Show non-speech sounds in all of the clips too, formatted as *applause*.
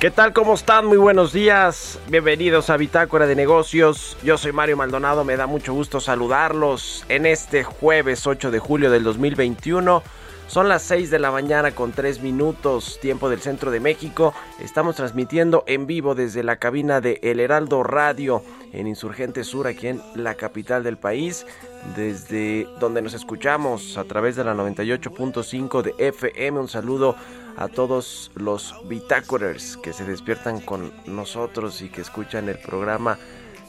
¿Qué tal? ¿Cómo están? Muy buenos días. Bienvenidos a Bitácora de Negocios. Yo soy Mario Maldonado. Me da mucho gusto saludarlos en este jueves 8 de julio del 2021. Son las 6 de la mañana con 3 minutos, tiempo del centro de México. Estamos transmitiendo en vivo desde la cabina de El Heraldo Radio en Insurgente Sur, aquí en la capital del país, desde donde nos escuchamos a través de la 98.5 de FM. Un saludo a todos los bitácorers que se despiertan con nosotros y que escuchan el programa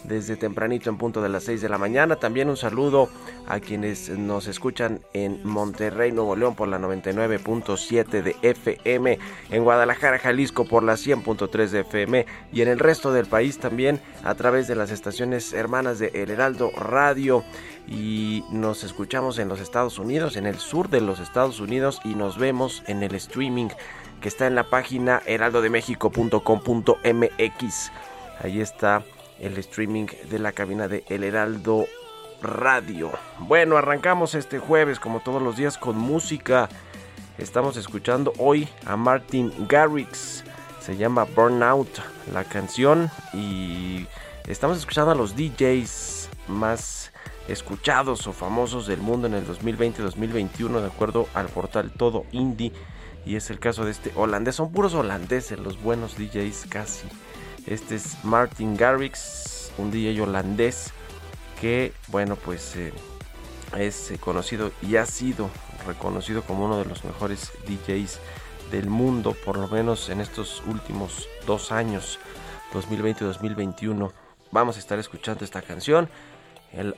desde tempranito en punto de las 6 de la mañana. También un saludo a quienes nos escuchan en Monterrey, Nuevo León por la 99.7 de FM, en Guadalajara, Jalisco por la 100.3 de FM y en el resto del país también a través de las estaciones hermanas de El Heraldo Radio y nos escuchamos en los Estados Unidos, en el sur de los Estados Unidos y nos vemos en el streaming que está en la página heraldodemexico.com.mx. Ahí está el streaming de la cabina de El Heraldo Radio. Bueno, arrancamos este jueves como todos los días con música. Estamos escuchando hoy a Martin Garrix. Se llama Burnout la canción y estamos escuchando a los DJs más escuchados o famosos del mundo en el 2020-2021 de acuerdo al portal Todo Indie y es el caso de este holandés. Son puros holandeses los buenos DJs casi. Este es Martin Garrix, un DJ holandés que, bueno, pues eh, es eh, conocido y ha sido reconocido como uno de los mejores DJs del mundo, por lo menos en estos últimos dos años, 2020-2021. Vamos a estar escuchando esta canción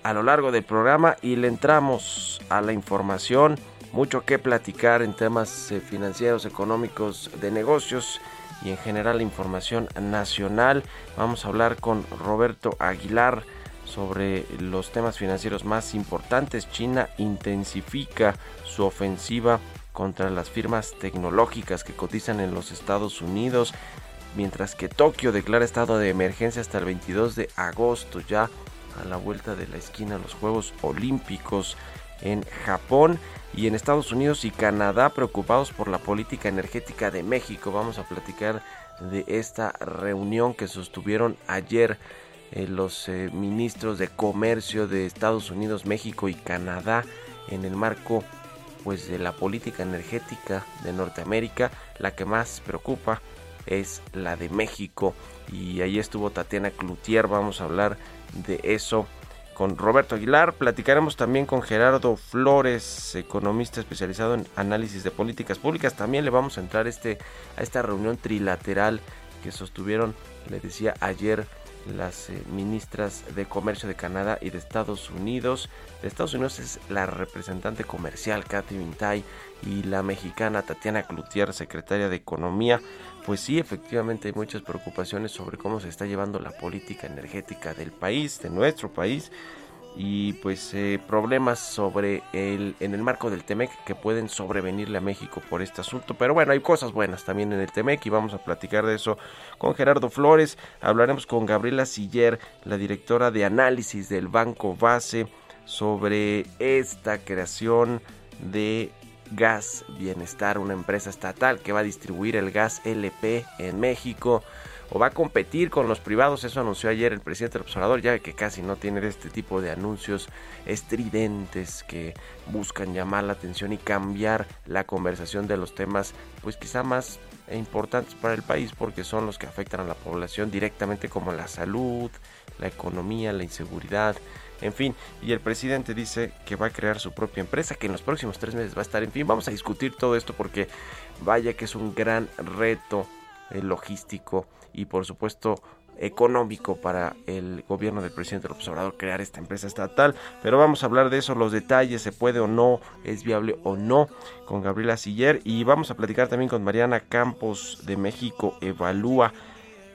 a lo largo del programa y le entramos a la información. Mucho que platicar en temas eh, financieros, económicos, de negocios y en general información nacional. Vamos a hablar con Roberto Aguilar sobre los temas financieros más importantes. China intensifica su ofensiva contra las firmas tecnológicas que cotizan en los Estados Unidos, mientras que Tokio declara estado de emergencia hasta el 22 de agosto, ya a la vuelta de la esquina los Juegos Olímpicos en Japón y en Estados Unidos y Canadá preocupados por la política energética de México. Vamos a platicar de esta reunión que sostuvieron ayer eh, los eh, ministros de comercio de Estados Unidos, México y Canadá en el marco pues de la política energética de Norteamérica, la que más preocupa es la de México. Y ahí estuvo Tatiana Cloutier, vamos a hablar de eso con Roberto Aguilar, platicaremos también con Gerardo Flores, economista especializado en análisis de políticas públicas, también le vamos a entrar este, a esta reunión trilateral que sostuvieron, le decía ayer, las eh, ministras de Comercio de Canadá y de Estados Unidos. De Estados Unidos es la representante comercial Kathy Bintay y la mexicana Tatiana Cloutier, secretaria de Economía. Pues sí, efectivamente hay muchas preocupaciones sobre cómo se está llevando la política energética del país, de nuestro país. y pues eh, problemas sobre el en el marco del Temec que pueden sobrevenirle a México por este asunto pero bueno hay cosas buenas también en el Temec y vamos a platicar de eso con Gerardo Flores hablaremos con Gabriela Siller la directora de análisis del Banco Base sobre esta creación de Gas Bienestar, una empresa estatal que va a distribuir el gas LP en México o va a competir con los privados. Eso anunció ayer el presidente del observador, ya que casi no tiene este tipo de anuncios estridentes que buscan llamar la atención y cambiar la conversación de los temas, pues quizá más importantes para el país, porque son los que afectan a la población directamente, como la salud, la economía, la inseguridad. En fin, y el presidente dice que va a crear su propia empresa, que en los próximos tres meses va a estar. En fin, vamos a discutir todo esto porque vaya que es un gran reto eh, logístico y por supuesto económico para el gobierno del presidente López Obrador crear esta empresa estatal. Pero vamos a hablar de eso, los detalles, se puede o no, es viable o no, con Gabriela Siller. Y vamos a platicar también con Mariana Campos de México Evalúa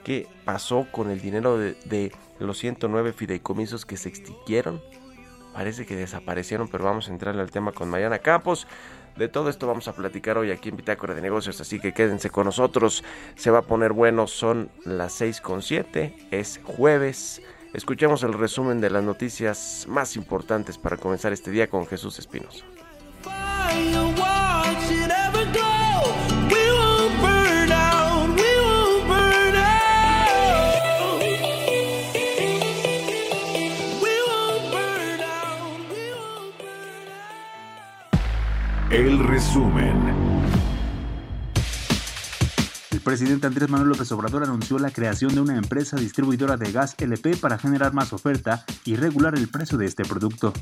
qué pasó con el dinero de, los 109 fideicomisos que se extinguieron. Parece que desaparecieron, pero vamos a entrarle al tema con Mariana Campos. De todo esto vamos a platicar hoy aquí en Bitácora de Negocios, así que quédense con nosotros. Se va a poner bueno, son las 6 con 7, es jueves. Escuchemos el resumen de las noticias más importantes para comenzar este día con Jesús Espinosa. El resumen. El presidente Andrés Manuel López Obrador anunció la creación de una empresa distribuidora de gas LP para generar más oferta y regular el precio de este producto.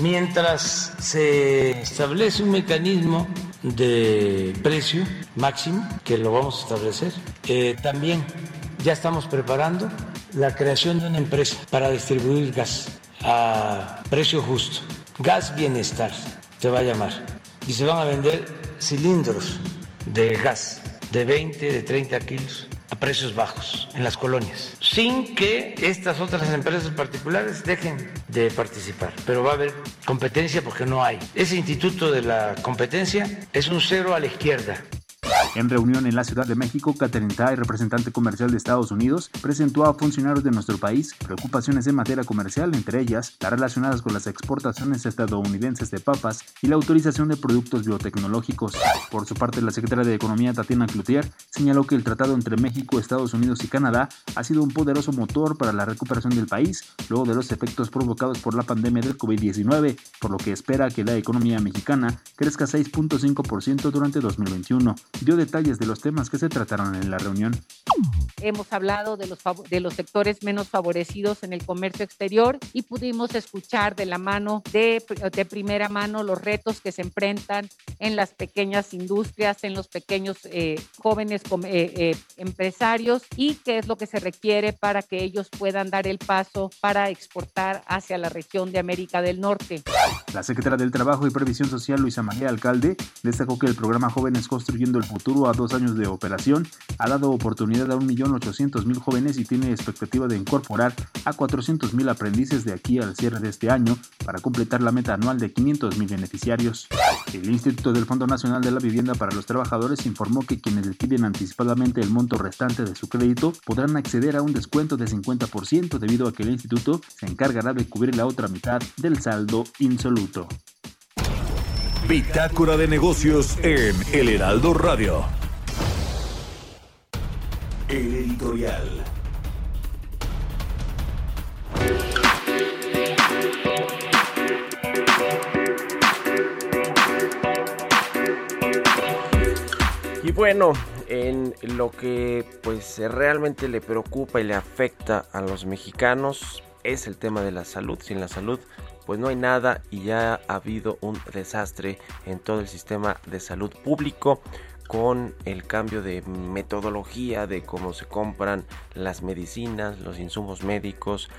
Mientras se establece un mecanismo de precio máximo, que lo vamos a establecer, eh, también ya estamos preparando la creación de una empresa para distribuir gas a precio justo. Gas Bienestar se va a llamar. Y se van a vender cilindros de gas de 20, de 30 kilos a precios bajos en las colonias, sin que estas otras empresas particulares dejen de participar. Pero va a haber competencia porque no hay. Ese instituto de la competencia es un cero a la izquierda. En reunión en la Ciudad de México, Catherine Tai, representante comercial de Estados Unidos, presentó a funcionarios de nuestro país preocupaciones en materia comercial, entre ellas las relacionadas con las exportaciones estadounidenses de papas y la autorización de productos biotecnológicos. Por su parte, la secretaria de Economía, Tatiana Cloutier, señaló que el tratado entre México, Estados Unidos y Canadá ha sido un poderoso motor para la recuperación del país luego de los efectos provocados por la pandemia del COVID-19, por lo que espera que la economía mexicana crezca 6.5% durante 2021. Dio detalles de los temas que se trataron en la reunión. Hemos hablado de los, de los sectores menos favorecidos en el comercio exterior y pudimos escuchar de la mano, de, de primera mano, los retos que se enfrentan en las pequeñas industrias, en los pequeños eh, jóvenes eh, eh, empresarios y qué es lo que se requiere para que ellos puedan dar el paso para exportar hacia la región de América del Norte. La secretaria del Trabajo y Previsión Social, Luisa María Alcalde, destacó que el programa Jóvenes Construyendo el Futuro a dos años de operación ha dado oportunidad a 1.800.000 jóvenes y tiene expectativa de incorporar a 400.000 aprendices de aquí al cierre de este año para completar la meta anual de 500.000 beneficiarios. El Instituto del Fondo Nacional de la Vivienda para los Trabajadores informó que quienes liquiden anticipadamente el monto restante de su crédito podrán acceder a un descuento de 50% debido a que el instituto se encargará de cubrir la otra mitad del saldo insoluto. Bitácora de negocios en El Heraldo Radio. El editorial. Y bueno, en lo que pues realmente le preocupa y le afecta a los mexicanos es el tema de la salud. Sin la salud pues no hay nada y ya ha habido un desastre en todo el sistema de salud público con el cambio de metodología de cómo se compran las medicinas, los insumos médicos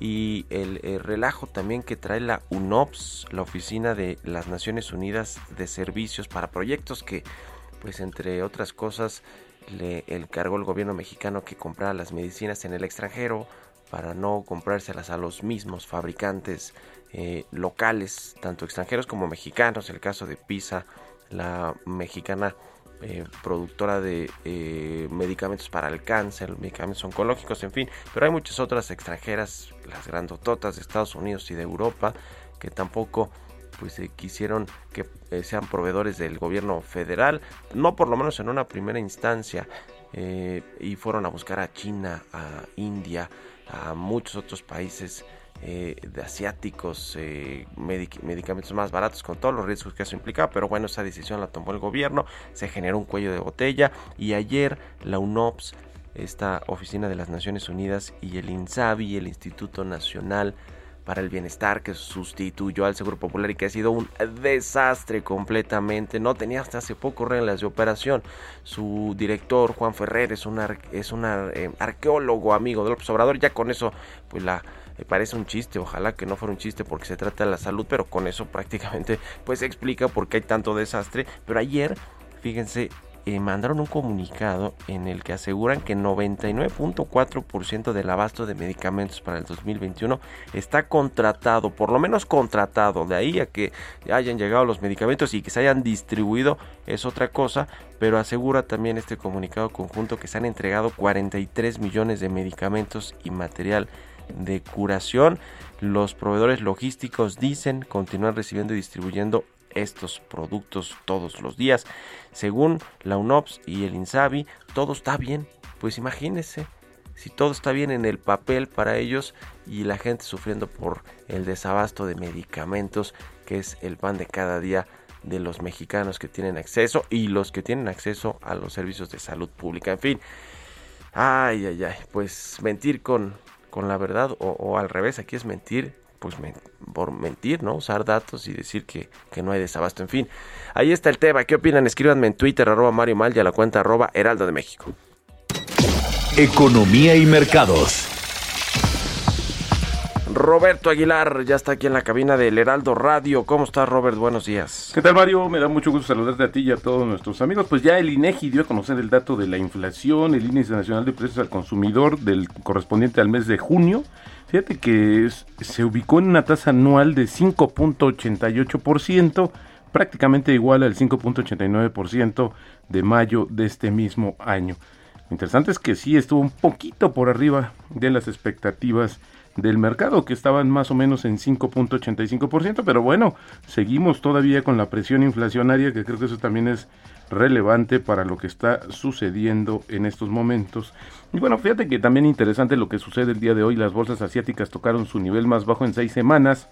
y el, el relajo también que trae la UNOPS, la Oficina de las Naciones Unidas de Servicios para proyectos que pues entre otras cosas le encargó el gobierno mexicano que comprara las medicinas en el extranjero para no comprárselas a los mismos fabricantes eh, locales, tanto extranjeros como mexicanos. El caso de Pisa, la mexicana eh, productora de eh, medicamentos para el cáncer, medicamentos oncológicos, en fin. Pero hay muchas otras extranjeras, las grandototas de Estados Unidos y de Europa, que tampoco pues quisieron que sean proveedores del gobierno federal, no por lo menos en una primera instancia, y fueron a buscar a China, a India, a muchos otros países eh, de asiáticos, eh, medicamentos más baratos con todos los riesgos que eso implicaba, pero bueno, esa decisión la tomó el gobierno, se generó un cuello de botella y ayer la UNOPS, esta oficina de las Naciones Unidas y el INSABI, el Instituto Nacional para el Bienestar que sustituyó al Seguro Popular y que ha sido un desastre completamente. No tenía hasta hace poco reglas de operación. Su director, Juan Ferrer, es un, es un eh, arqueólogo amigo del observador. Ya con eso, pues la me parece un chiste, ojalá que no fuera un chiste porque se trata de la salud, pero con eso prácticamente pues explica por qué hay tanto desastre. Pero ayer, fíjense, eh, mandaron un comunicado en el que aseguran que 99.4% del abasto de medicamentos para el 2021 está contratado, por lo menos contratado, de ahí a que hayan llegado los medicamentos y que se hayan distribuido es otra cosa, pero asegura también este comunicado conjunto que se han entregado 43 millones de medicamentos y material de curación. Los proveedores logísticos dicen continuar recibiendo y distribuyendo estos productos todos los días. Según la UNOPS y el INSABI, todo está bien. Pues imagínense, si todo está bien en el papel para ellos y la gente sufriendo por el desabasto de medicamentos, que es el pan de cada día de los mexicanos que tienen acceso y los que tienen acceso a los servicios de salud pública. En fin, ay, ay, ay, pues mentir con con la verdad o, al revés, aquí es mentir, pues por mentir, ¿no? Usar datos y decir que, que, no hay desabasto. En fin, ahí está el tema. ¿Qué opinan? Escríbanme en Twitter, arroba Mario Mal y a la cuenta arroba Heraldo de México. Economía y mercados. Roberto Aguilar ya está aquí en la cabina del Heraldo Radio. ¿Cómo estás, Robert? Buenos días. ¿Qué tal, Mario? Me da mucho gusto saludarte a ti y a todos nuestros amigos. Pues ya el INEGI dio a conocer el dato de la inflación, el índice nacional de precios al consumidor del correspondiente al mes de junio. Fíjate que se ubicó en una tasa anual de 5.88%, prácticamente igual al 5.89% de mayo de este mismo año. Lo interesante es que sí estuvo un poquito por arriba de las expectativas del mercado, que estaban más o menos en 5.85%, pero bueno, seguimos todavía con la presión inflacionaria, que creo que eso también es relevante para lo que está sucediendo en estos momentos. Y bueno, fíjate que también interesante lo que sucede el día de hoy, las bolsas asiáticas tocaron su nivel más bajo en seis semanas,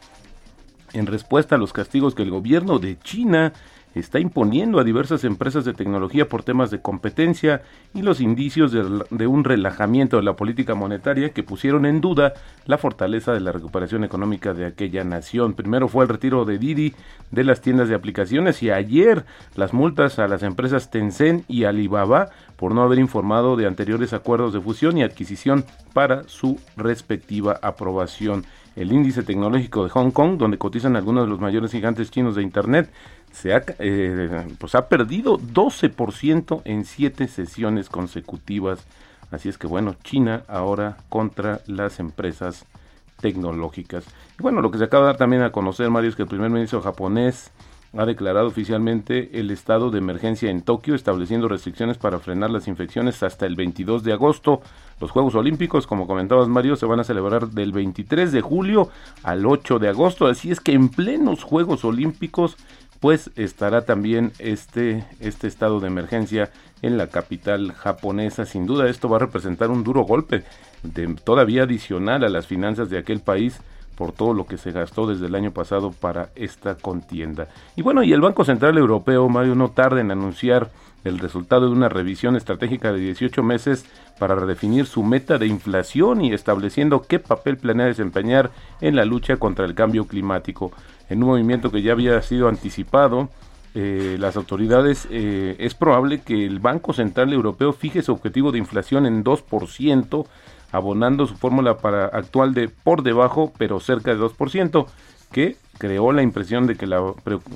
en respuesta a los castigos que el gobierno de China está imponiendo a diversas empresas de tecnología por temas de competencia y los indicios de, un relajamiento de la política monetaria que pusieron en duda la fortaleza de la recuperación económica de aquella nación. Primero fue el retiro de Didi de las tiendas de aplicaciones y ayer las multas a las empresas Tencent y Alibaba por no haber informado de anteriores acuerdos de fusión y adquisición para su respectiva aprobación. El índice tecnológico de Hong Kong, donde cotizan algunos de los mayores gigantes chinos de Internet, se ha, eh, pues ha perdido 12% en siete sesiones consecutivas. Así es que bueno, China ahora contra las empresas tecnológicas. Y bueno, lo que se acaba de dar también a conocer, Mario, es que el primer ministro japonés ha declarado oficialmente el estado de emergencia en Tokio, estableciendo restricciones para frenar las infecciones hasta el 22 de agosto. Los Juegos Olímpicos, como comentabas Mario, se van a celebrar del 23 de julio al 8 de agosto, así es que en plenos Juegos Olímpicos pues estará también este, este estado de emergencia en la capital japonesa. Sin duda esto va a representar un duro golpe todavía adicional a las finanzas de aquel país por todo lo que se gastó desde el año pasado para esta contienda. Y bueno, y el Banco Central Europeo, Mario, no tarda en anunciar el resultado de una revisión estratégica de 18 meses para redefinir su meta de inflación y estableciendo qué papel planea desempeñar en la lucha contra el cambio climático en un movimiento que ya había sido anticipado. Eh, las autoridades, eh, es probable que el Banco Central Europeo fije su objetivo de inflación en 2%, abonando su fórmula para actual de por debajo, pero cerca de 2%, que creó la impresión de que, la,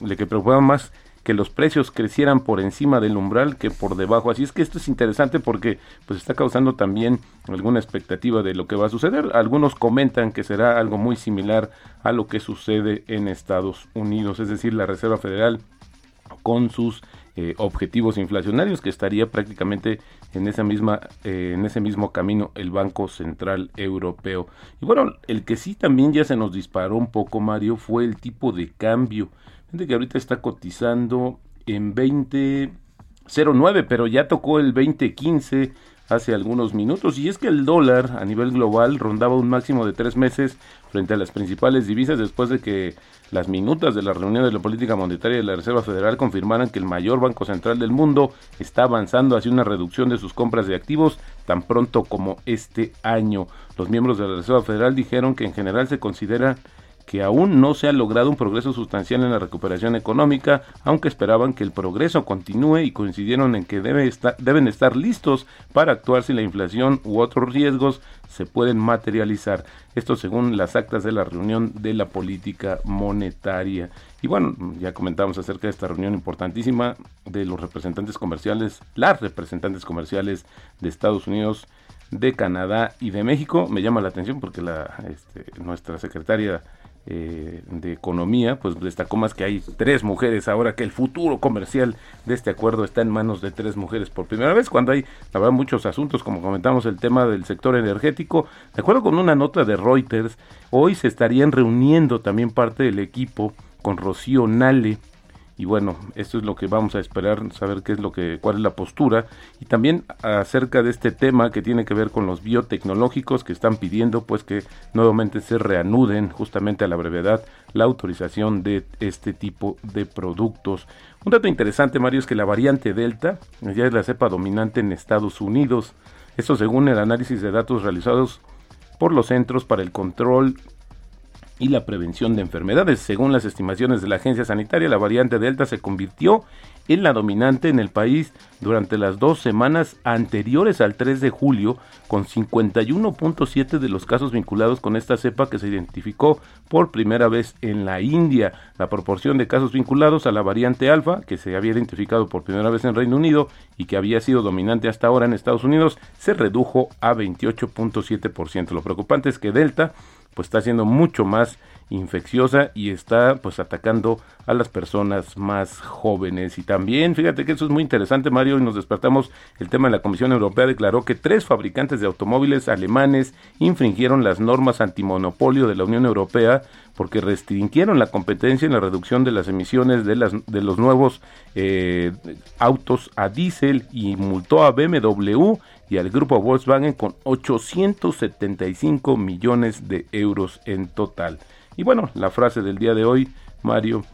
de que más que los precios crecieran por encima del umbral que por debajo. Así es que esto es interesante porque pues está causando también alguna expectativa de lo que va a suceder. Algunos comentan que será algo muy similar a lo que sucede en Estados Unidos, es decir, la Reserva Federal con sus eh, objetivos inflacionarios que estaría prácticamente en esa misma eh, en ese mismo camino el Banco Central Europeo y bueno el que sí también ya se nos disparó un poco Mario fue el tipo de cambio Gente que ahorita está cotizando en 20.09, pero ya tocó el 20.15 hace algunos minutos. Y es que el dólar a nivel global rondaba un máximo de tres meses frente a las principales divisas después de que las minutas de la reunión de la política monetaria de la Reserva Federal confirmaran que el mayor banco central del mundo está avanzando hacia una reducción de sus compras de activos tan pronto como este año. Los miembros de la Reserva Federal dijeron que en general se considera que aún no se ha logrado un progreso sustancial en la recuperación económica, aunque esperaban que el progreso continúe y coincidieron en que deben estar listos para actuar si la inflación u otros riesgos se pueden materializar. Esto según las actas de la reunión de la política monetaria. Y bueno, ya comentamos acerca de esta reunión importantísima de los representantes comerciales, las representantes comerciales de Estados Unidos, de Canadá y de México. Me llama la atención porque la, este, nuestra secretaria eh, de Economía, pues destacó más que hay tres mujeres ahora, que el futuro comercial de este acuerdo está en manos de tres mujeres por primera vez, cuando hay, la muchos asuntos, como comentamos, el tema del sector energético. De acuerdo con una nota de Reuters, hoy se estarían reuniendo también parte del equipo con Rocío Nale, y bueno, esto es lo que vamos a esperar, saber qué es lo que, cuál es la postura y también acerca de este tema que tiene que ver con los biotecnológicos que están pidiendo pues que nuevamente se reanuden justamente a la brevedad la autorización de este tipo de productos. Un dato interesante, Mario, es que la variante Delta ya es la cepa dominante en Estados Unidos. Esto según el análisis de datos realizados por los Centros para el Control y la prevención de enfermedades. Según las estimaciones de la agencia sanitaria, la variante Delta se convirtió en la dominante en el país durante las dos semanas anteriores al 3 de julio, con 51.7 de los casos vinculados con esta cepa que se identificó por primera vez en la India. La proporción de casos vinculados a la variante alfa, que se había identificado por primera vez en Reino Unido y que había sido dominante hasta ahora en Estados Unidos, se redujo a 28.7%. Lo preocupante es que Delta pues está siendo mucho más infecciosa y está pues atacando a las personas más jóvenes. Y también fíjate que eso es muy interesante Mario y nos despertamos. El tema de la Comisión Europea declaró que tres fabricantes de automóviles alemanes infringieron las normas antimonopolio de la Unión Europea porque restringieron la competencia en la reducción de las emisiones de, las, de los nuevos eh, autos a diésel y multó a BMW y al grupo Volkswagen con 875 millones de euros en total. Y bueno, la frase del día de hoy, Mario,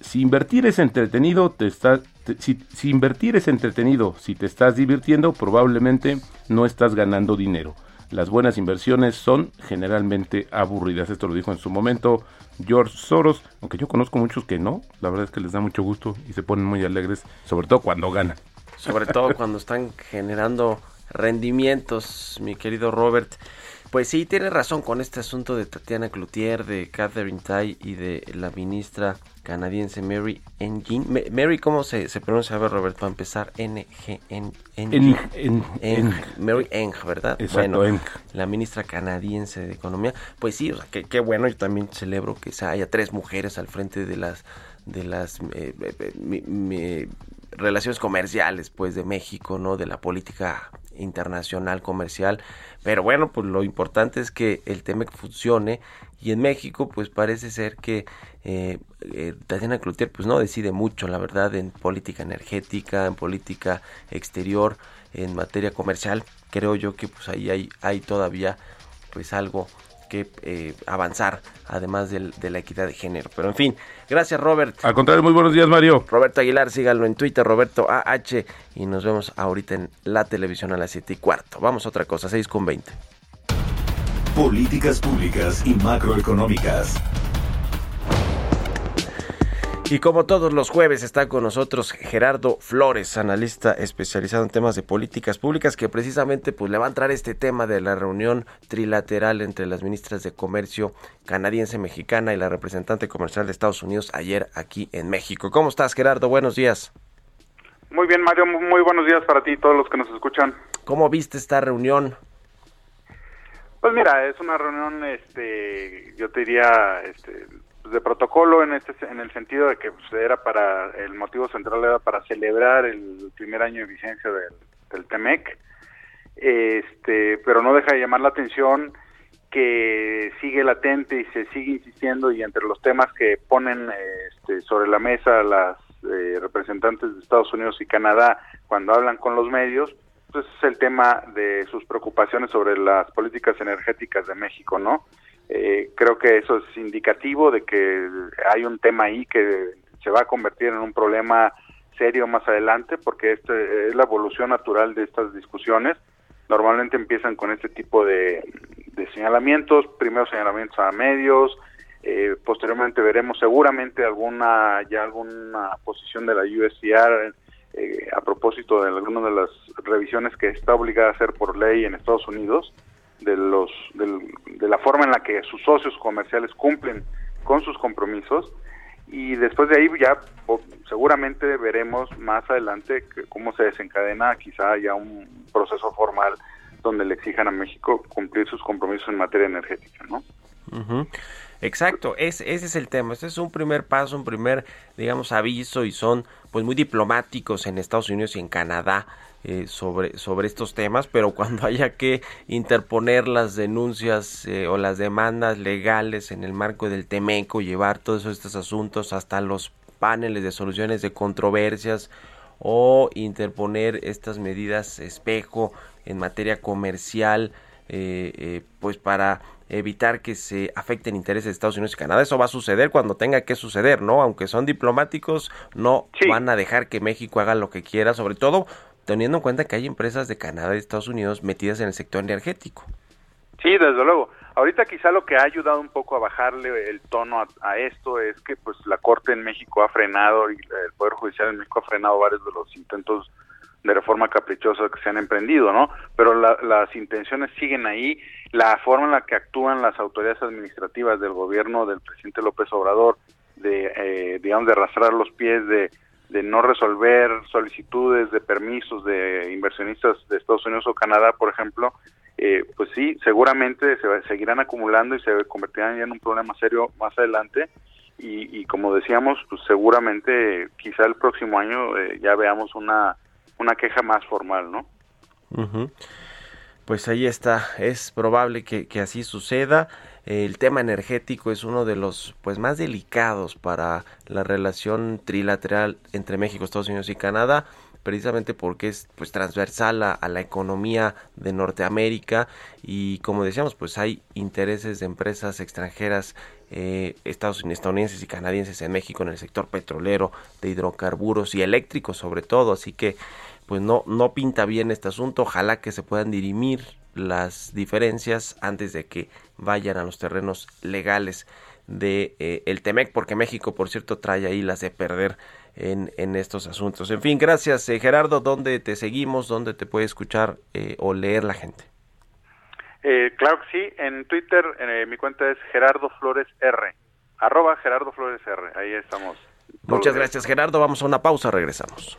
si invertir es entretenido, te está, si, si invertir es entretenido, si te estás divirtiendo, probablemente no estás ganando dinero. Las buenas inversiones son generalmente aburridas. Esto lo dijo en su momento George Soros, aunque yo conozco muchos que no. La verdad es que les da mucho gusto y se ponen muy alegres, sobre todo cuando ganan. Sobre todo cuando están generando rendimientos, mi querido Robert. Pues sí, tiene razón con este asunto de Tatiana Cloutier, de Catherine Tai y de la ministra canadiense Mary Engine. Mary, ¿cómo se, se pronuncia? A ver, Robert, para empezar, N-G-N. Mary Eng, ¿verdad? Exacto, bueno, la ministra canadiense de Economía. Pues sí, o sea, qué bueno, yo también celebro que haya tres mujeres al frente de las de las eh, eh, relaciones comerciales pues de México, ¿no? De la política internacional comercial. Pero bueno, pues lo importante es que el TEMEC funcione y en México pues parece ser que eh, eh, Tatiana Cloutier pues no decide mucho, la verdad, en política energética, en política exterior, en materia comercial. Creo yo que pues ahí hay, hay todavía pues algo que eh, avanzar, además de la equidad de género. Pero en fin, gracias Robert. Al contrario, muy buenos días Mario. Roberto Aguilar, síganlo en Twitter, Roberto AH, y nos vemos ahorita en la televisión a las 7 y cuarto. Vamos a otra cosa, 6 con 20. Políticas públicas y macroeconómicas. Y como todos los jueves está con nosotros Gerardo Flores, analista especializado en temas de políticas públicas, que precisamente pues le va a entrar este tema de la reunión trilateral entre las ministras de Comercio canadiense mexicana y la representante comercial de Estados Unidos ayer aquí en México. ¿Cómo estás Gerardo? Buenos días. Muy bien Mario, muy buenos días para ti y todos los que nos escuchan. ¿Cómo viste esta reunión? Pues mira, es una reunión, este, yo te diría, este, pues, de protocolo en este en el sentido de que pues, era para el motivo central era para celebrar el primer año de vigencia del, del Temec. Este pero no deja de llamar la atención que sigue latente y se sigue insistiendo y entre los temas que ponen este, sobre la mesa las eh, representantes de Estados Unidos y Canadá cuando hablan con los medios pues es el tema de sus preocupaciones sobre las políticas energéticas de México no eh, creo que eso es indicativo de que hay un tema ahí que se va a convertir en un problema serio más adelante, porque este es la evolución natural de estas discusiones. Normalmente empiezan con este tipo de, señalamientos, primero señalamientos a medios, eh, posteriormente veremos seguramente alguna ya alguna posición de la USCR eh, a propósito de alguna de las revisiones que está obligada a hacer por ley en Estados Unidos de los de la forma en la que sus socios comerciales cumplen con sus compromisos y después de ahí ya seguramente veremos más adelante cómo se desencadena quizá ya un proceso formal donde le exijan a México cumplir sus compromisos en materia energética, ¿no? Exacto, ese es el tema. Este es un primer paso, un primer, digamos, aviso y son pues muy diplomáticos en Estados Unidos y en Canadá eh, sobre, sobre estos temas, pero cuando *laughs* haya que interponer las denuncias eh, o las demandas legales en el marco del Temeco, llevar todos estos asuntos hasta los paneles de soluciones de controversias o interponer estas medidas espejo en materia comercial, eh, pues para evitar que se afecten intereses de Estados Unidos y Canadá. Eso va a suceder cuando tenga que suceder, ¿no? Aunque son diplomáticos, no van a dejar que México haga lo que quiera, sobre todo teniendo en cuenta que hay empresas de Canadá y Estados Unidos metidas en el sector energético. Sí, desde luego. Ahorita quizá lo que ha ayudado un poco a bajarle el tono a, esto es que pues la Corte en México ha frenado y el Poder Judicial en México ha frenado varios de los intentos de reforma caprichosa que se han emprendido, ¿no? Pero las intenciones siguen ahí, la forma en la que actúan las autoridades administrativas del gobierno del presidente López Obrador, de, eh, digamos, de arrastrar los pies, de de no resolver solicitudes de permisos de inversionistas de Estados Unidos o Canadá, por ejemplo, eh, pues sí, seguramente se seguirán acumulando y se convertirán ya en un problema serio más adelante. Y, como decíamos, pues seguramente quizá el próximo año eh, ya veamos una, una queja más formal, ¿no? Pues ahí está, es probable que, que así suceda. El tema energético es uno de los pues más delicados para la relación trilateral entre México, Estados Unidos y Canadá precisamente porque es pues transversal a, la economía de Norteamérica. Y como decíamos pues hay intereses de empresas extranjeras eh, estadounidenses y canadienses en México en el sector petrolero de hidrocarburos y eléctricos sobre todo. Así que pues no no pinta bien este asunto ojalá que se puedan dirimir las diferencias antes de que vayan a los terrenos legales de eh, el Temec, porque México, por cierto, trae ahí las de perder en, en estos asuntos. En fin, gracias eh, Gerardo. ¿Dónde te seguimos? ¿Dónde te puede escuchar eh, o leer la gente? claro que sí, en Twitter mi cuenta es Gerardo Flores R, arroba Gerardo Flores R, ahí estamos. Muchas gracias Gerardo, vamos a una pausa, regresamos.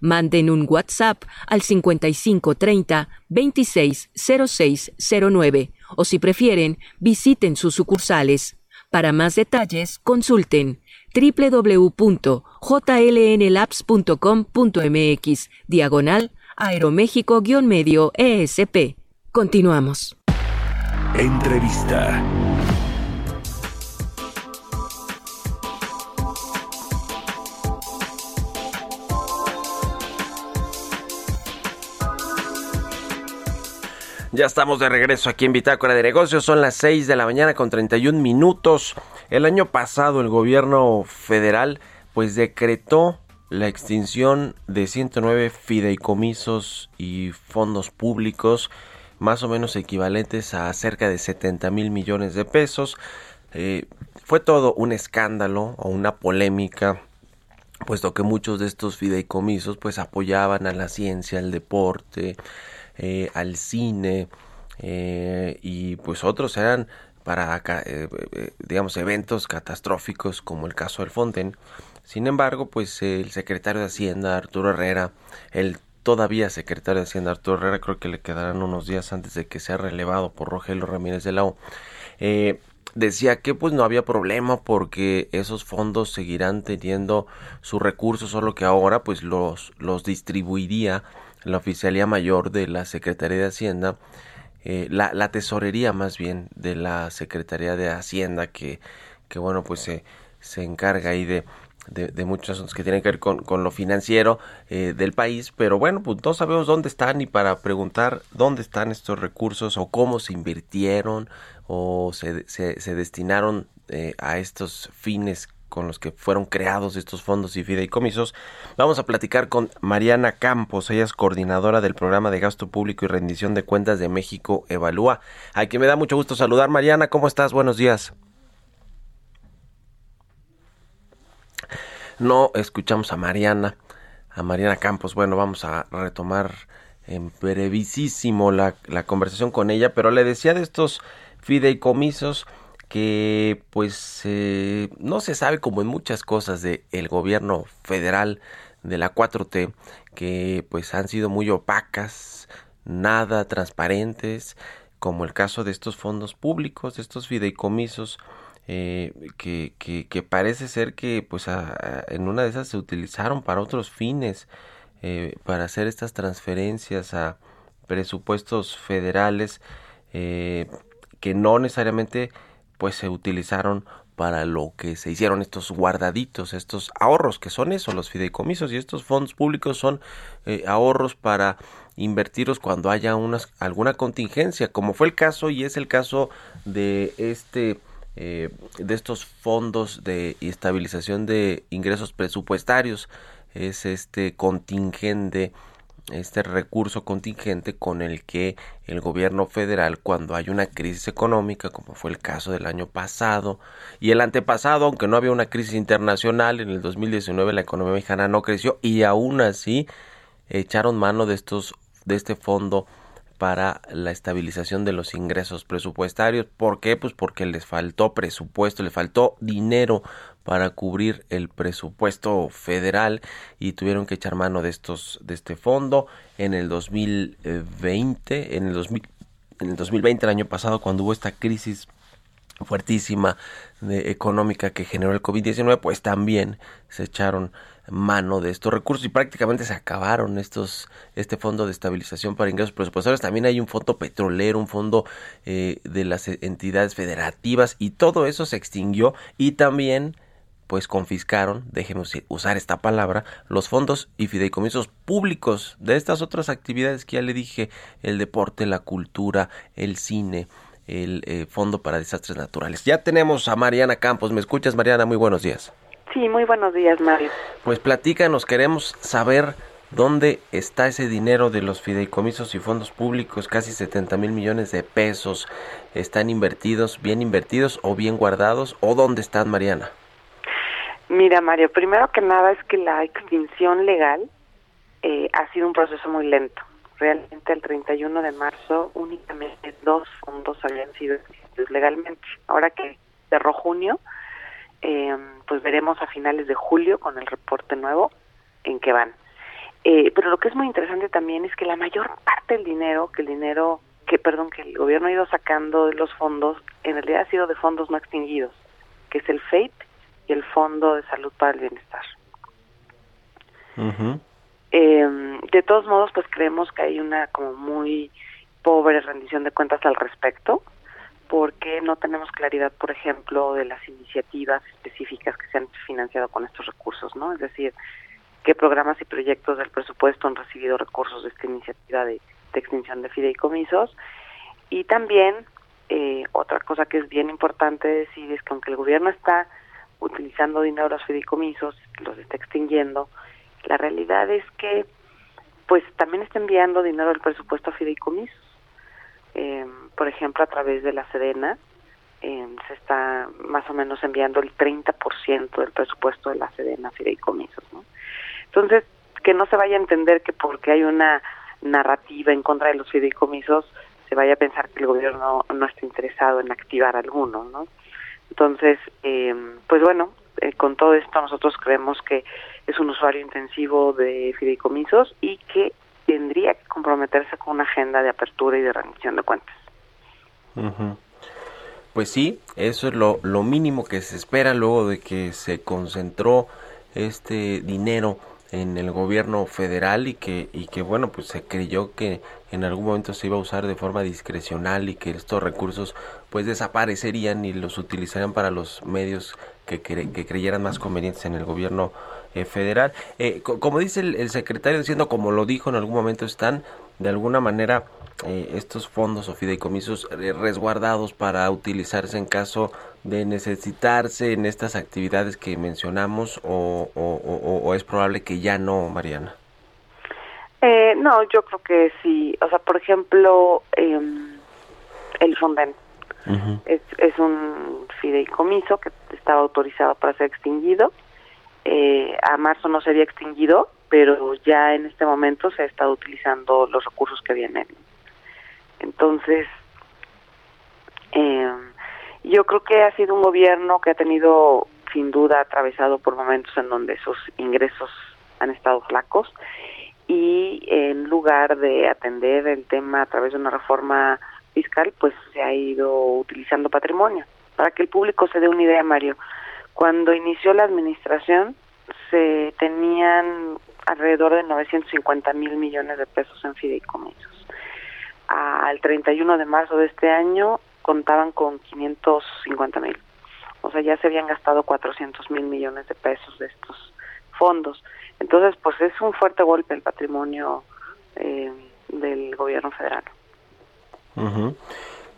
Manden un WhatsApp al 5530 260609 o si prefieren, visiten sus sucursales. Para más detalles, consulten www.jlnlabs.com.mx, diagonal Aeroméxico-medio ESP. Continuamos. Entrevista. Ya estamos de regreso aquí en Bitácora de Negocios. Son las 6 de la mañana con 31 minutos. El año pasado el gobierno federal pues decretó la extinción de 109 fideicomisos y fondos públicos más o menos equivalentes a cerca de 70 mil millones de pesos. Eh, fue todo un escándalo o una polémica puesto que muchos de estos fideicomisos pues apoyaban a la ciencia, al deporte, eh, al cine eh, y pues otros eran para eh, digamos eventos catastróficos como el caso del Fonten. Sin embargo, pues el secretario de Hacienda Arturo Herrera, el todavía secretario de Hacienda Arturo Herrera, creo que le quedarán unos días antes de que sea relevado por Rogelio Ramírez de la O, decía que pues no había problema porque esos fondos seguirán teniendo sus recursos, solo que ahora pues los, los distribuiría la Oficialía Mayor de la Secretaría de Hacienda, eh, la, la, tesorería más bien de la Secretaría de Hacienda que, que bueno pues se, se encarga ahí de, de, muchos asuntos que tienen que ver con, con lo financiero eh, del país, pero bueno, pues no sabemos dónde están y para preguntar dónde están estos recursos o cómo se invirtieron o se, se, se destinaron eh, a estos fines con los que fueron creados estos fondos y fideicomisos. Vamos a platicar con Mariana Campos, ella es coordinadora del programa de gasto público y rendición de cuentas de México Evalúa. A quien me da mucho gusto saludar. Mariana, ¿cómo estás? Buenos días. No escuchamos a Mariana, a Mariana Campos. Bueno, vamos a retomar en brevísimo la, la conversación con ella, pero le decía de estos fideicomisos que pues eh, no se sabe como en muchas cosas del el gobierno federal de la 4T que pues han sido muy opacas, nada transparentes, como el caso de estos fondos públicos, de estos fideicomisos eh, que, que, parece ser que pues en una de esas se utilizaron para otros fines, eh, para hacer estas transferencias a presupuestos federales que no necesariamente pues se utilizaron para lo que se hicieron estos guardaditos, estos ahorros, que son eso, los fideicomisos y estos fondos públicos son eh, ahorros para invertirlos cuando haya unas, alguna contingencia, como fue el caso y es el caso de este eh, de estos fondos de estabilización de ingresos presupuestarios, es este contingente este recurso contingente con el que el gobierno federal cuando hay una crisis económica como fue el caso del año pasado y el antepasado aunque no había una crisis internacional en el 2019 la economía mexicana no creció y aún así echaron mano de estos de este fondo para la estabilización de los ingresos presupuestarios. ¿Por qué? Pues porque les faltó presupuesto, le faltó dinero para cubrir el presupuesto federal y tuvieron que echar mano de estos de este fondo en el 2020, en el 2000, en el 2020 el año pasado cuando hubo esta crisis fuertísima de, económica que generó el COVID-19, pues también se echaron mano de estos recursos y prácticamente se acabaron estos este fondo de estabilización para ingresos presupuestarios también hay un fondo petrolero un fondo eh, de las entidades federativas y todo eso se extinguió y también pues confiscaron, déjenme usar esta palabra, los fondos y fideicomisos públicos de estas otras actividades que ya le dije, el deporte, la cultura, el cine, el eh, Fondo para Desastres Naturales. Ya tenemos a Mariana Campos, ¿me escuchas Mariana? Muy buenos días. Sí, muy buenos días, Mario. Pues platícanos, queremos saber dónde está ese dinero de los fideicomisos y fondos públicos, casi 70 mil millones de pesos. ¿Están invertidos, bien invertidos o bien guardados? ¿O dónde están, Mariana? Mira, Mario, primero que nada es que la extinción legal eh, ha sido un proceso muy lento. Realmente el 31 de marzo únicamente dos fondos habían sido extintos legalmente. Ahora que cerró junio, eh, pues veremos a finales de julio con el reporte nuevo en qué van. Eh, pero lo que es muy interesante también es que la mayor parte del dinero, que el dinero, que perdón, que el gobierno ha ido sacando de los fondos, en realidad ha sido de fondos no extinguidos. que es el FEIT y el Fondo de Salud para el Bienestar. Eh, de todos modos, pues creemos que hay una como muy pobre rendición de cuentas al respecto, porque no tenemos claridad, por ejemplo, de las iniciativas específicas que se han financiado con estos recursos, ¿no? Es decir, qué programas y proyectos del presupuesto han recibido recursos de esta iniciativa de, extinción de fideicomisos. Y también, eh, otra cosa que es bien importante decir es que aunque el gobierno está utilizando dinero a los fideicomisos, los está extinguiendo, la realidad es que pues también está enviando dinero del presupuesto a fideicomisos. Eh, por ejemplo, a través de la Sedena, eh, se está más o menos enviando el 30% del presupuesto de la Sedena a fideicomisos. ¿no? Entonces, que no se vaya a entender que porque hay una narrativa en contra de los fideicomisos, se vaya a pensar que el gobierno no está interesado en activar alguno, ¿no? Entonces, eh, pues bueno, eh, con todo esto nosotros creemos que es un usuario intensivo de fideicomisos y que tendría que comprometerse con una agenda de apertura y de rendición de cuentas. Pues sí, eso es lo, lo mínimo que se espera luego de que se concentró este dinero en el gobierno federal y que y que bueno pues se creyó que en algún momento se iba a usar de forma discrecional y que estos recursos pues desaparecerían y los utilizarían para los medios que, que creyeran más convenientes en el gobierno eh, federal. Eh, como dice el, secretario diciendo, como lo dijo en algún momento, están de alguna manera eh, estos fondos o fideicomisos resguardados para utilizarse en caso de necesitarse en estas actividades que mencionamos o, o, es probable que ya no, Mariana? no, yo creo que sí. O sea, por ejemplo, em, el Fonden es, es un fideicomiso que estaba autorizado para ser extinguido eh, a marzo no se había extinguido, pero ya en este momento se ha estado utilizando los recursos que vienen. Entonces, eh, yo creo que ha sido un gobierno que ha tenido, sin duda, atravesado por momentos en donde sus ingresos han estado flacos y en lugar de atender el tema a través de una reforma fiscal, pues se ha ido utilizando patrimonio. Para que el público se dé una idea, Mario, cuando inició la administración se tenían alrededor de 950 mil millones de pesos en fideicomisos. Al 31 de marzo de este año contaban con 550 mil. O sea, ya se habían gastado 400 mil millones de pesos de estos fondos. Entonces, pues es un fuerte golpe el patrimonio eh, del gobierno federal.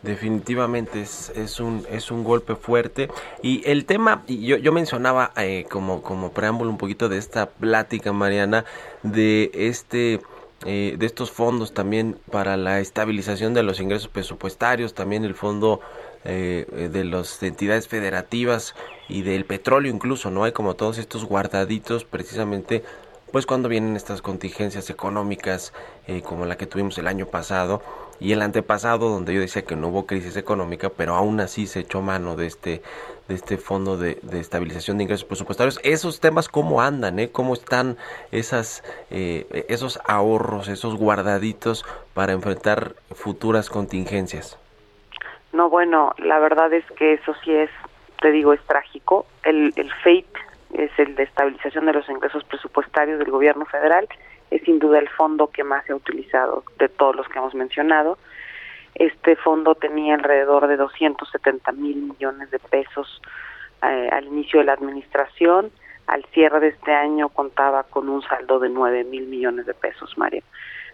Definitivamente es, es, un, es un golpe fuerte. Y el tema, yo, yo mencionaba eh, como, como preámbulo un poquito de esta plática, Mariana, de este... Eh, de estos fondos también para la estabilización de los ingresos presupuestarios, también el fondo eh, de las entidades federativas y del petróleo incluso, ¿no? Hay como todos estos guardaditos precisamente pues cuando vienen estas contingencias económicas como la que tuvimos el año pasado y el antepasado donde yo decía que no hubo crisis económica, pero aún así se echó mano de este de este fondo de, estabilización de ingresos presupuestarios. Esos temas cómo andan, ¿eh? cómo están esas eh, esos ahorros, esos guardaditos para enfrentar futuras contingencias. No, bueno, la verdad es que eso sí es, te digo, es trágico. El, el FATE es el de estabilización de los ingresos presupuestarios del gobierno federal es sin duda el fondo que más se ha utilizado de todos los que hemos mencionado. Este fondo tenía alrededor de 270 mil millones de pesos eh, al inicio de la administración. Al cierre de este año contaba con un saldo de 9 mil millones de pesos, Mario.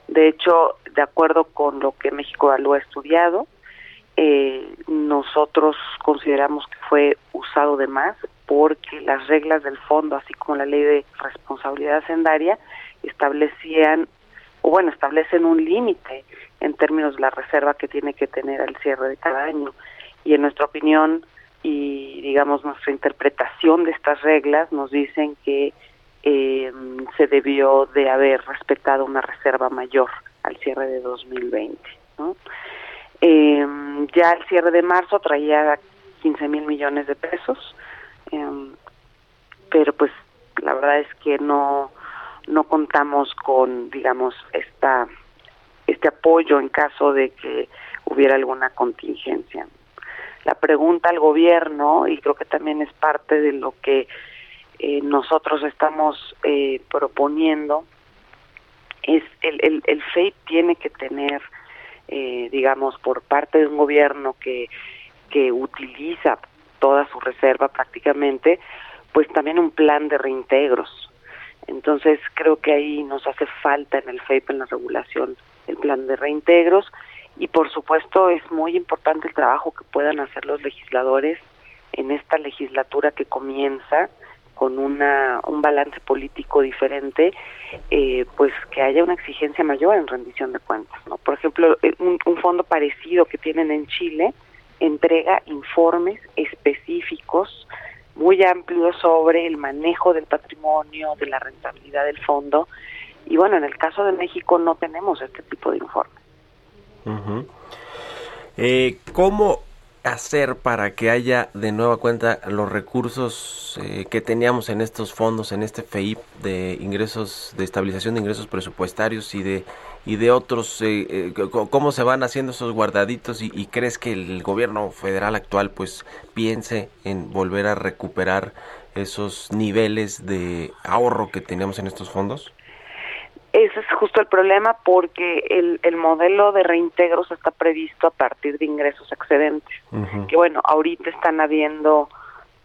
De hecho, de acuerdo con lo que México Evalúa ha estudiado, eh, nosotros consideramos que fue usado de más porque las reglas del fondo, así como la ley de responsabilidad hacendaria, establecían, o bueno, establecen un límite en términos de la reserva que tiene que tener al cierre de cada año. Y en nuestra opinión y, digamos, nuestra interpretación de estas reglas nos dicen que eh, se debió de haber respetado una reserva mayor al cierre de 2020. ¿no? Eh, ya al cierre de marzo traía 15 mil millones de pesos, pero pues la verdad es que no no contamos con, digamos, esta este apoyo en caso de que hubiera alguna contingencia. la pregunta al gobierno y creo que también es parte de lo que eh, nosotros estamos eh, proponiendo es el, el, el FEI tiene que tener eh, digamos por parte de un gobierno que que utiliza toda su reserva prácticamente pues también un plan de reintegros entonces creo que ahí nos hace falta en el FEIP en la regulación el plan de reintegros y por supuesto es muy importante el trabajo que puedan hacer los legisladores en esta legislatura que comienza con una, un balance político diferente, eh, pues que haya una exigencia mayor en rendición de cuentas. ¿no? Por ejemplo, eh, un, un fondo parecido que tienen en Chile entrega informes específicos muy amplios sobre el manejo del patrimonio, de la rentabilidad del fondo. Y bueno, en el caso de México no tenemos este tipo de informes. eh, ¿Cómo hacer para que haya de nueva cuenta los recursos eh, que teníamos en estos fondos, en este FEIP de ingresos, de estabilización de ingresos presupuestarios y de y de otros, eh, eh, cómo se van haciendo esos guardaditos y, y, crees que el gobierno federal actual pues piense en volver a recuperar esos niveles de ahorro que teníamos en estos fondos? Ese es justo el problema porque el, el modelo de reintegros está previsto a partir de ingresos excedentes. Uh -huh. Que bueno, ahorita están habiendo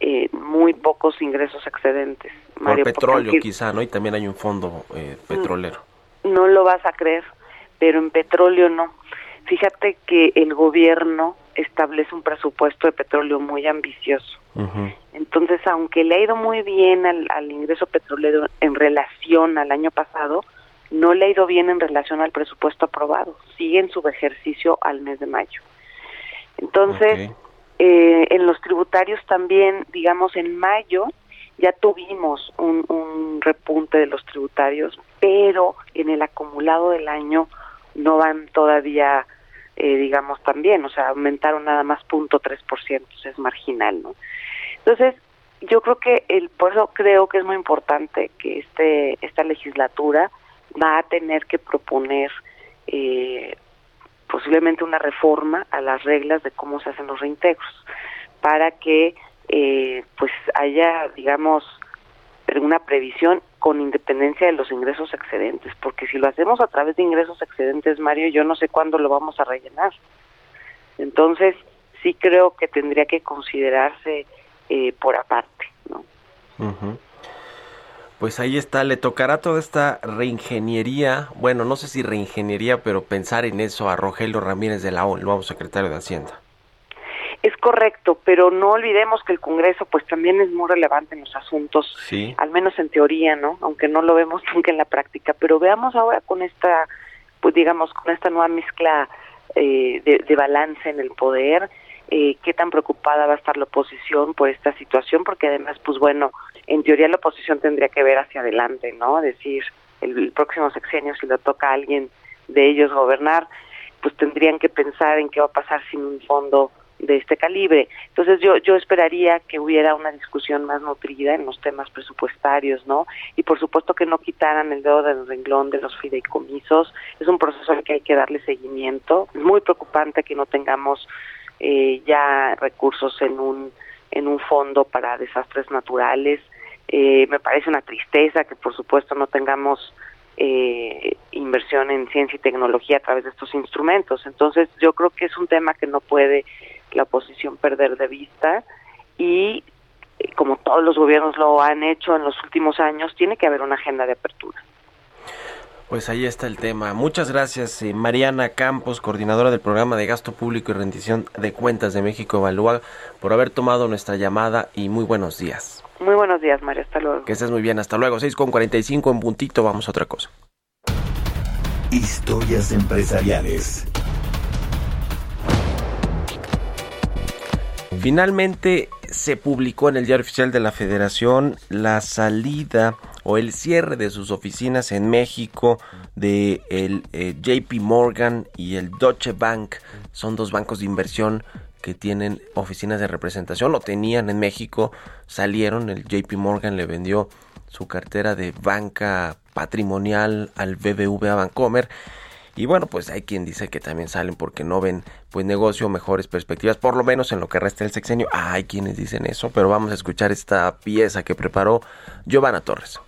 eh, muy pocos ingresos excedentes. Mario, Por petróleo quizá, ¿no? Y también hay un fondo eh, petrolero. No lo vas a creer, pero en petróleo no. Fíjate que el gobierno establece un presupuesto de petróleo muy ambicioso. Uh -huh. Entonces, aunque le ha ido muy bien al, al ingreso petrolero en relación al año pasado, no le ha ido bien en relación al presupuesto aprobado. Sigue en su ejercicio al mes de mayo. Entonces, okay. eh, en los tributarios también, digamos, en mayo ya tuvimos un, un, repunte de los tributarios, pero en el acumulado del año no van todavía, eh, digamos, también, o sea, aumentaron nada más 0.3%, es marginal, ¿no? Entonces, yo creo que el, por eso creo que es muy importante que este esta legislatura va a tener que proponer eh, posiblemente una reforma a las reglas de cómo se hacen los reintegros para que eh, pues haya digamos una previsión con independencia de los ingresos excedentes porque si lo hacemos a través de ingresos excedentes Mario yo no sé cuándo lo vamos a rellenar. Entonces sí creo que tendría que considerarse eh, por aparte no pues ahí está, le tocará toda esta reingeniería, bueno, no sé si reingeniería, pero pensar en eso a Rogelio Ramírez de la ONU, nuevo secretario de Hacienda. Es correcto, pero no olvidemos que el Congreso pues también es muy relevante en los asuntos, sí. al menos en teoría, ¿no? Aunque no lo vemos *laughs* nunca en la práctica, pero veamos ahora con esta, pues digamos, con esta nueva mezcla eh, de, de balance en el poder, eh, qué tan preocupada va a estar la oposición por esta situación, porque además, pues bueno, en teoría la oposición tendría que ver hacia adelante, ¿no? Decir, el, el, próximo sexenio, si le toca a alguien de ellos gobernar, pues tendrían que pensar en qué va a pasar sin un fondo de este calibre. Entonces yo yo esperaría que hubiera una discusión más nutrida en los temas presupuestarios, ¿no? Y por supuesto que no quitaran el dedo del renglón de los fideicomisos. Es un proceso al que hay que darle seguimiento. Es muy preocupante que no tengamos eh, ya recursos en un en un fondo para desastres naturales. Eh, me parece una tristeza que por supuesto no tengamos eh, inversión en ciencia y tecnología a través de estos instrumentos. Entonces yo creo que es un tema que no puede la oposición perder de vista y eh, como todos los gobiernos lo han hecho en los últimos años, tiene que haber una agenda de apertura. Pues ahí está el tema. Muchas gracias, eh, Mariana Campos, coordinadora del programa de gasto público y rendición de cuentas de México Evalúa, por haber tomado nuestra llamada y muy buenos días. Muy buenos días, Mario. Hasta luego. Que estés muy bien. Hasta luego. 6 con 45 en puntito. Vamos a otra cosa. Historias empresariales. Finalmente se publicó en el diario oficial de la Federación la salida o el cierre de sus oficinas en México de el eh, JP Morgan y el Deutsche Bank. Son dos bancos de inversión que tienen oficinas de representación, lo tenían en México, salieron, el JP Morgan le vendió su cartera de banca patrimonial al BBVA Bancomer Y bueno, pues hay quien dice que también salen porque no ven pues negocio, mejores perspectivas, por lo menos en lo que resta del sexenio. hay quienes dicen eso, pero vamos a escuchar esta pieza que preparó Giovanna Torres.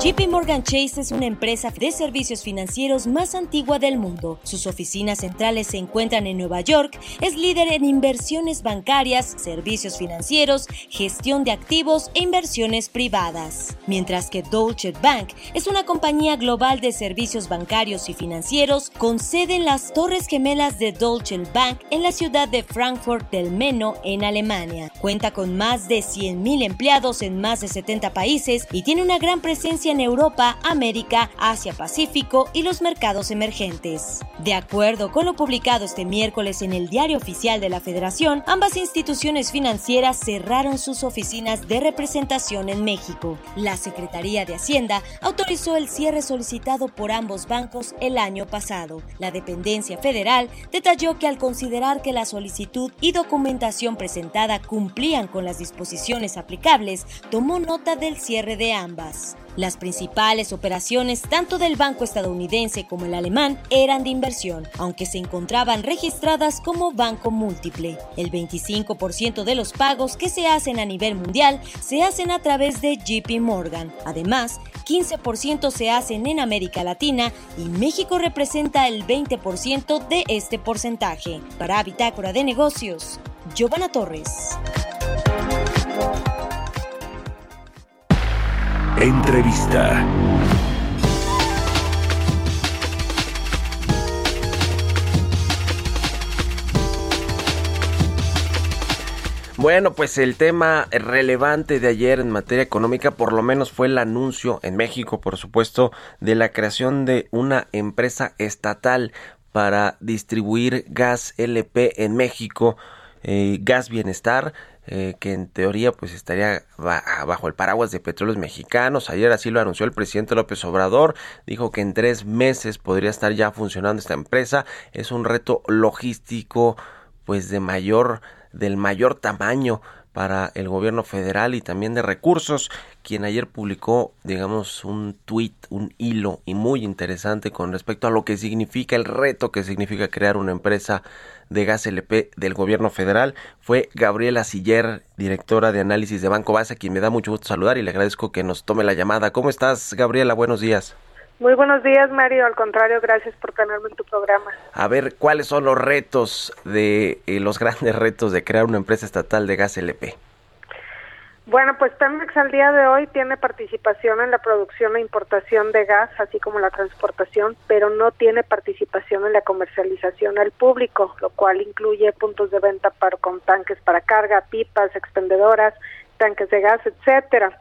JP Morgan Chase es una empresa de servicios financieros más antigua del mundo. Sus oficinas centrales se encuentran en Nueva York, es líder en inversiones bancarias, servicios financieros, gestión de activos e inversiones privadas. Mientras que Deutsche Bank es una compañía global de servicios bancarios y financieros con sede en las Torres Gemelas de Deutsche Bank en la ciudad de Frankfurt del Meno en Alemania. Cuenta con más de 100.000 empleados en más de 70 países y tiene una gran presencia en Europa, América, Asia Pacífico y los mercados emergentes. De acuerdo con lo publicado este miércoles en el Diario Oficial de la Federación, ambas instituciones financieras cerraron sus oficinas de representación en México. La Secretaría de Hacienda autorizó el cierre solicitado por ambos bancos el año pasado. La dependencia federal detalló que al considerar que la solicitud y documentación presentada cumplían con las disposiciones aplicables, tomó nota del cierre de ambas. Las principales operaciones tanto del banco estadounidense como el alemán eran de inversión, aunque se encontraban registradas como banco múltiple. El 25% de los pagos que se hacen a nivel mundial se hacen a través de JP Morgan. Además, 15% se hacen en América Latina y México representa el 20% de este porcentaje. Para Bitácora de Negocios, Giovanna Torres. Entrevista. Bueno, pues el tema relevante de ayer en materia económica por lo menos fue el anuncio en México, por supuesto, de la creación de una empresa estatal para distribuir gas LP en México, eh, Gas Bienestar. Eh, que en teoría pues estaría bajo el paraguas de petróleos mexicanos. Ayer así lo anunció el presidente López Obrador. Dijo que en tres meses podría estar ya funcionando esta empresa. Es un reto logístico pues de mayor, del mayor tamaño para el gobierno federal y también de recursos, quien ayer publicó, digamos, un tuit, un hilo y muy interesante con respecto a lo que significa el reto que significa crear una empresa de gas LP del gobierno federal fue Gabriela Siller, directora de análisis de Banco Base, quien me da mucho gusto saludar y le agradezco que nos tome la llamada. ¿Cómo estás, Gabriela? Buenos días. Muy buenos días, Mario. Al contrario, gracias por tenerme en tu programa. A ver, ¿cuáles son los retos de eh, los grandes retos de crear una empresa estatal de gas LP? Bueno, pues Pemex al día de hoy tiene participación en la producción e importación de gas, así como la transportación, pero no tiene participación en la comercialización al público, lo cual incluye puntos de venta para, con tanques para carga, pipas, expendedoras, tanques de gas, etcétera.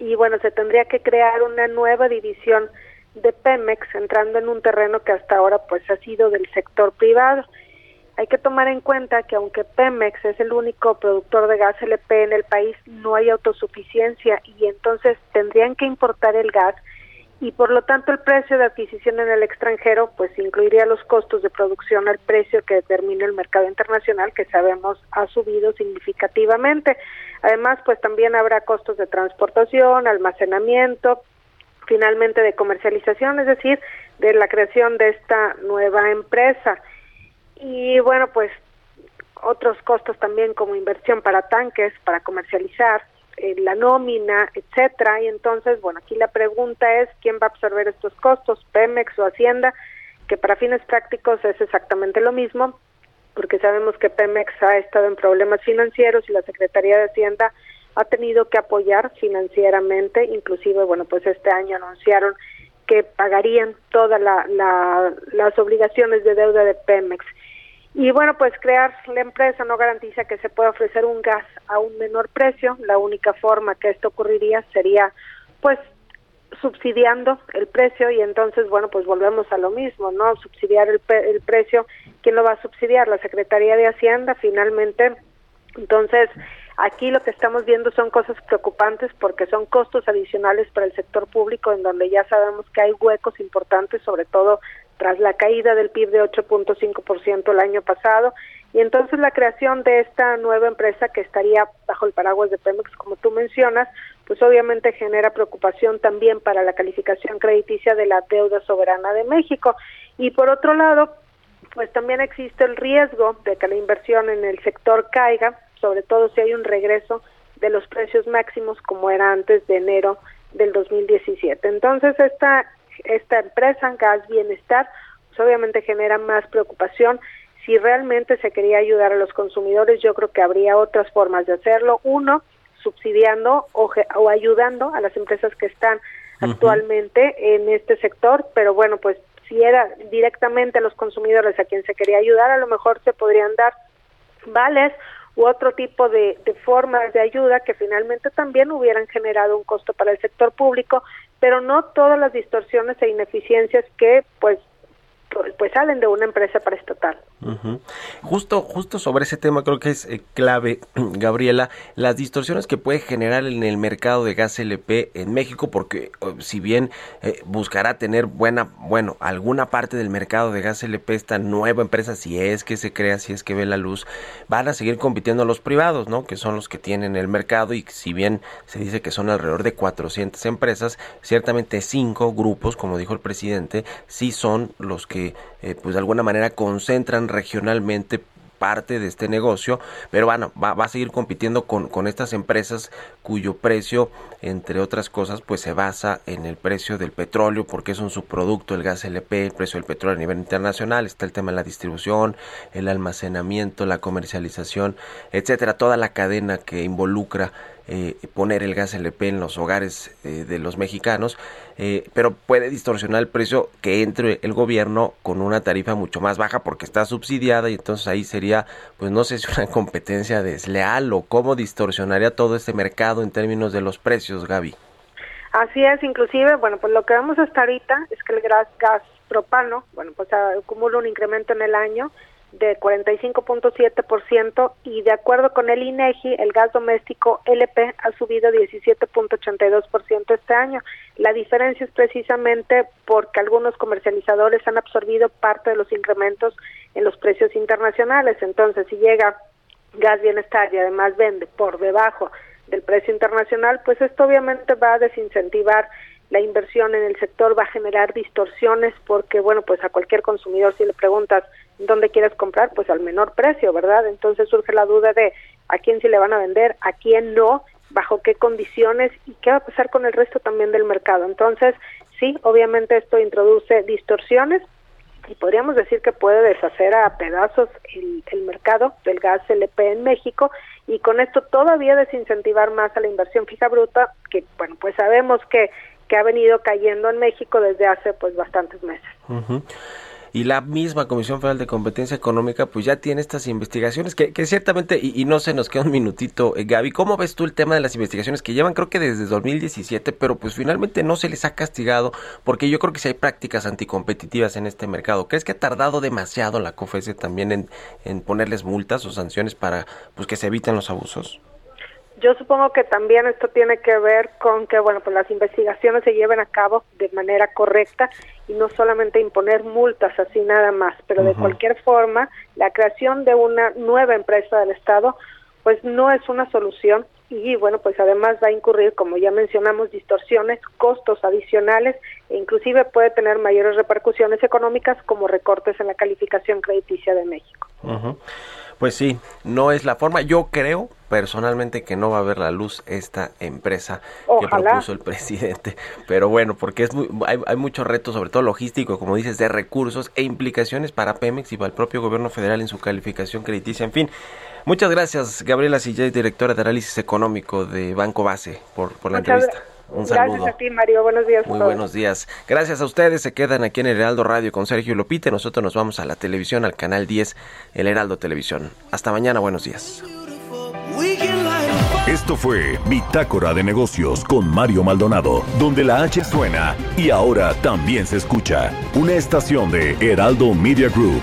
Y bueno, se tendría que crear una nueva división de Pemex entrando en un terreno que hasta ahora pues ha sido del sector privado hay que tomar en cuenta que aunque Pemex es el único productor de gas LP en el país, no hay autosuficiencia y entonces tendrían que importar el gas y por lo tanto el precio de adquisición en el extranjero pues incluiría los costos de producción al precio que determina el mercado internacional que sabemos ha subido significativamente. Además pues también habrá costos de transportación, almacenamiento, finalmente de comercialización, es decir, de la creación de esta nueva empresa y bueno, pues otros costos también como inversión para tanques, para comercializar, eh, la nómina, etcétera. Y entonces, bueno, aquí la pregunta es quién va a absorber estos costos, Pemex o Hacienda, que para fines prácticos es exactamente lo mismo, porque sabemos que Pemex ha estado en problemas financieros y la Secretaría de Hacienda ha tenido que apoyar financieramente, inclusive, bueno, pues este año anunciaron que pagarían todas la, las obligaciones de deuda de Pemex. Y bueno, pues crear la empresa no garantiza que se pueda ofrecer un gas a un menor precio. La única forma que esto ocurriría sería pues subsidiando el precio y entonces, bueno, pues volvemos a lo mismo, ¿no? Subsidiar el, el precio. ¿Quién lo va a subsidiar? La Secretaría de Hacienda, finalmente. Entonces, Aquí lo que estamos viendo son cosas preocupantes porque son costos adicionales para el sector público en donde ya sabemos que hay huecos importantes, sobre todo tras la caída del PIB de 8.5% el año pasado. Y entonces la creación de esta nueva empresa que estaría bajo el paraguas de Pemex, como tú mencionas, pues obviamente genera preocupación también para la calificación crediticia de la deuda soberana de México. Y por otro lado, pues también existe el riesgo de que la inversión en el sector caiga, sobre todo si hay un regreso de los precios máximos como era antes de enero del 2017. Entonces, esta, esta empresa, Gas Bienestar, pues obviamente genera más preocupación. Si realmente se quería ayudar a los consumidores, yo creo que habría otras formas de hacerlo. Uno, subsidiando o, o ayudando a las empresas que están actualmente en este sector, pero bueno, pues si era directamente a los consumidores a quien se quería ayudar, a lo mejor se podrían dar vales u otro tipo de, de formas de ayuda que finalmente también hubieran generado un costo para el sector público, pero no todas las distorsiones e ineficiencias que pues pues salen de una empresa paraestatal. Justo, justo sobre ese tema creo que es eh, clave, *clears throat* Gabriela, las distorsiones que puede generar en el mercado de gas LP en México, porque si bien eh, buscará tener buena, bueno, alguna parte del mercado de gas LP esta nueva empresa, si es que se crea, si es que ve la luz, van a seguir compitiendo los privados, ¿no? Que son los que tienen el mercado y si bien se dice que son alrededor de 400 empresas, ciertamente cinco grupos, como dijo el presidente, sí son los que eh, pues de alguna manera concentran regionalmente parte de este negocio, pero bueno, va, a seguir compitiendo con, con, estas empresas cuyo precio, entre otras cosas, pues se basa en el precio del petróleo, porque es un subproducto, el gas LP, el precio del petróleo a nivel internacional, está el tema de la distribución, el almacenamiento, la comercialización, etcétera, toda la cadena que involucra eh, poner el gas LP en los hogares eh, de los mexicanos, eh, pero puede distorsionar el precio que entre el gobierno con una tarifa mucho más baja porque está subsidiada y entonces ahí sería, pues no sé si una *laughs* competencia desleal o cómo distorsionaría todo este mercado en términos de los precios, Gaby. Así es, inclusive, bueno, pues lo que vemos hasta ahorita es que el gas, gas propano, bueno, pues acumula un incremento en el año de 45.7% y de acuerdo con el INEGI, el gas doméstico LP ha subido 17.82% este año. La diferencia es precisamente porque algunos comercializadores han absorbido parte de los incrementos en los precios internacionales. Entonces, si llega gas bienestar y además vende por debajo del precio internacional, pues esto obviamente va a desincentivar la inversión en el sector, va a generar distorsiones porque, bueno, pues a cualquier consumidor si le preguntas dónde quieres comprar, pues al menor precio, ¿verdad? Entonces surge la duda de a quién sí le van a vender, a quién no, bajo qué condiciones y qué va a pasar con el resto también del mercado. Entonces, sí, obviamente esto introduce distorsiones y podríamos decir que puede deshacer a pedazos el, el mercado del gas LP en México y con esto todavía desincentivar más a la inversión fija bruta, que bueno, pues sabemos que, que ha venido cayendo en México desde hace pues bastantes meses. Y la misma Comisión Federal de Competencia Económica pues ya tiene estas investigaciones que, que ciertamente, y, no se nos queda un minutito, eh, Gaby, ¿cómo ves tú el tema de las investigaciones que llevan creo que desde 2017, pero pues finalmente no se les ha castigado porque yo creo que si hay prácticas anticompetitivas en este mercado, ¿crees que ha tardado demasiado la COFESE también en, en ponerles multas o sanciones para pues que se eviten los abusos? Yo supongo que también esto tiene que ver con que, bueno, pues las investigaciones se lleven a cabo de manera correcta y no solamente imponer multas así nada más, pero de cualquier forma, la creación de una nueva empresa del Estado, pues no es una solución y bueno, pues además va a incurrir, como ya mencionamos, distorsiones, costos adicionales e inclusive puede tener mayores repercusiones económicas como recortes en la calificación crediticia de México. Pues sí, no es la forma. Yo creo personalmente que no va a ver la luz esta empresa que propuso el *laughs* presidente. Pero bueno, porque es hay, hay muchos retos, sobre todo logístico, como dices, de recursos e implicaciones para Pemex y para el propio gobierno federal en su calificación crediticia. En fin, muchas gracias, Gabriela Sillay, directora de análisis económico de Banco Base, por, por la entrevista. Un saludo. Gracias a ti, Mario. Buenos días. Muy buenos días. Gracias a ustedes. Se quedan aquí en el Heraldo Radio con Sergio Lopite. Nosotros nos vamos a la televisión, al canal 10, el Heraldo Televisión. Hasta mañana. Buenos días. Esto fue Bitácora de Negocios con Mario Maldonado, donde la H suena y ahora también se escucha. Una estación de Heraldo Media Group.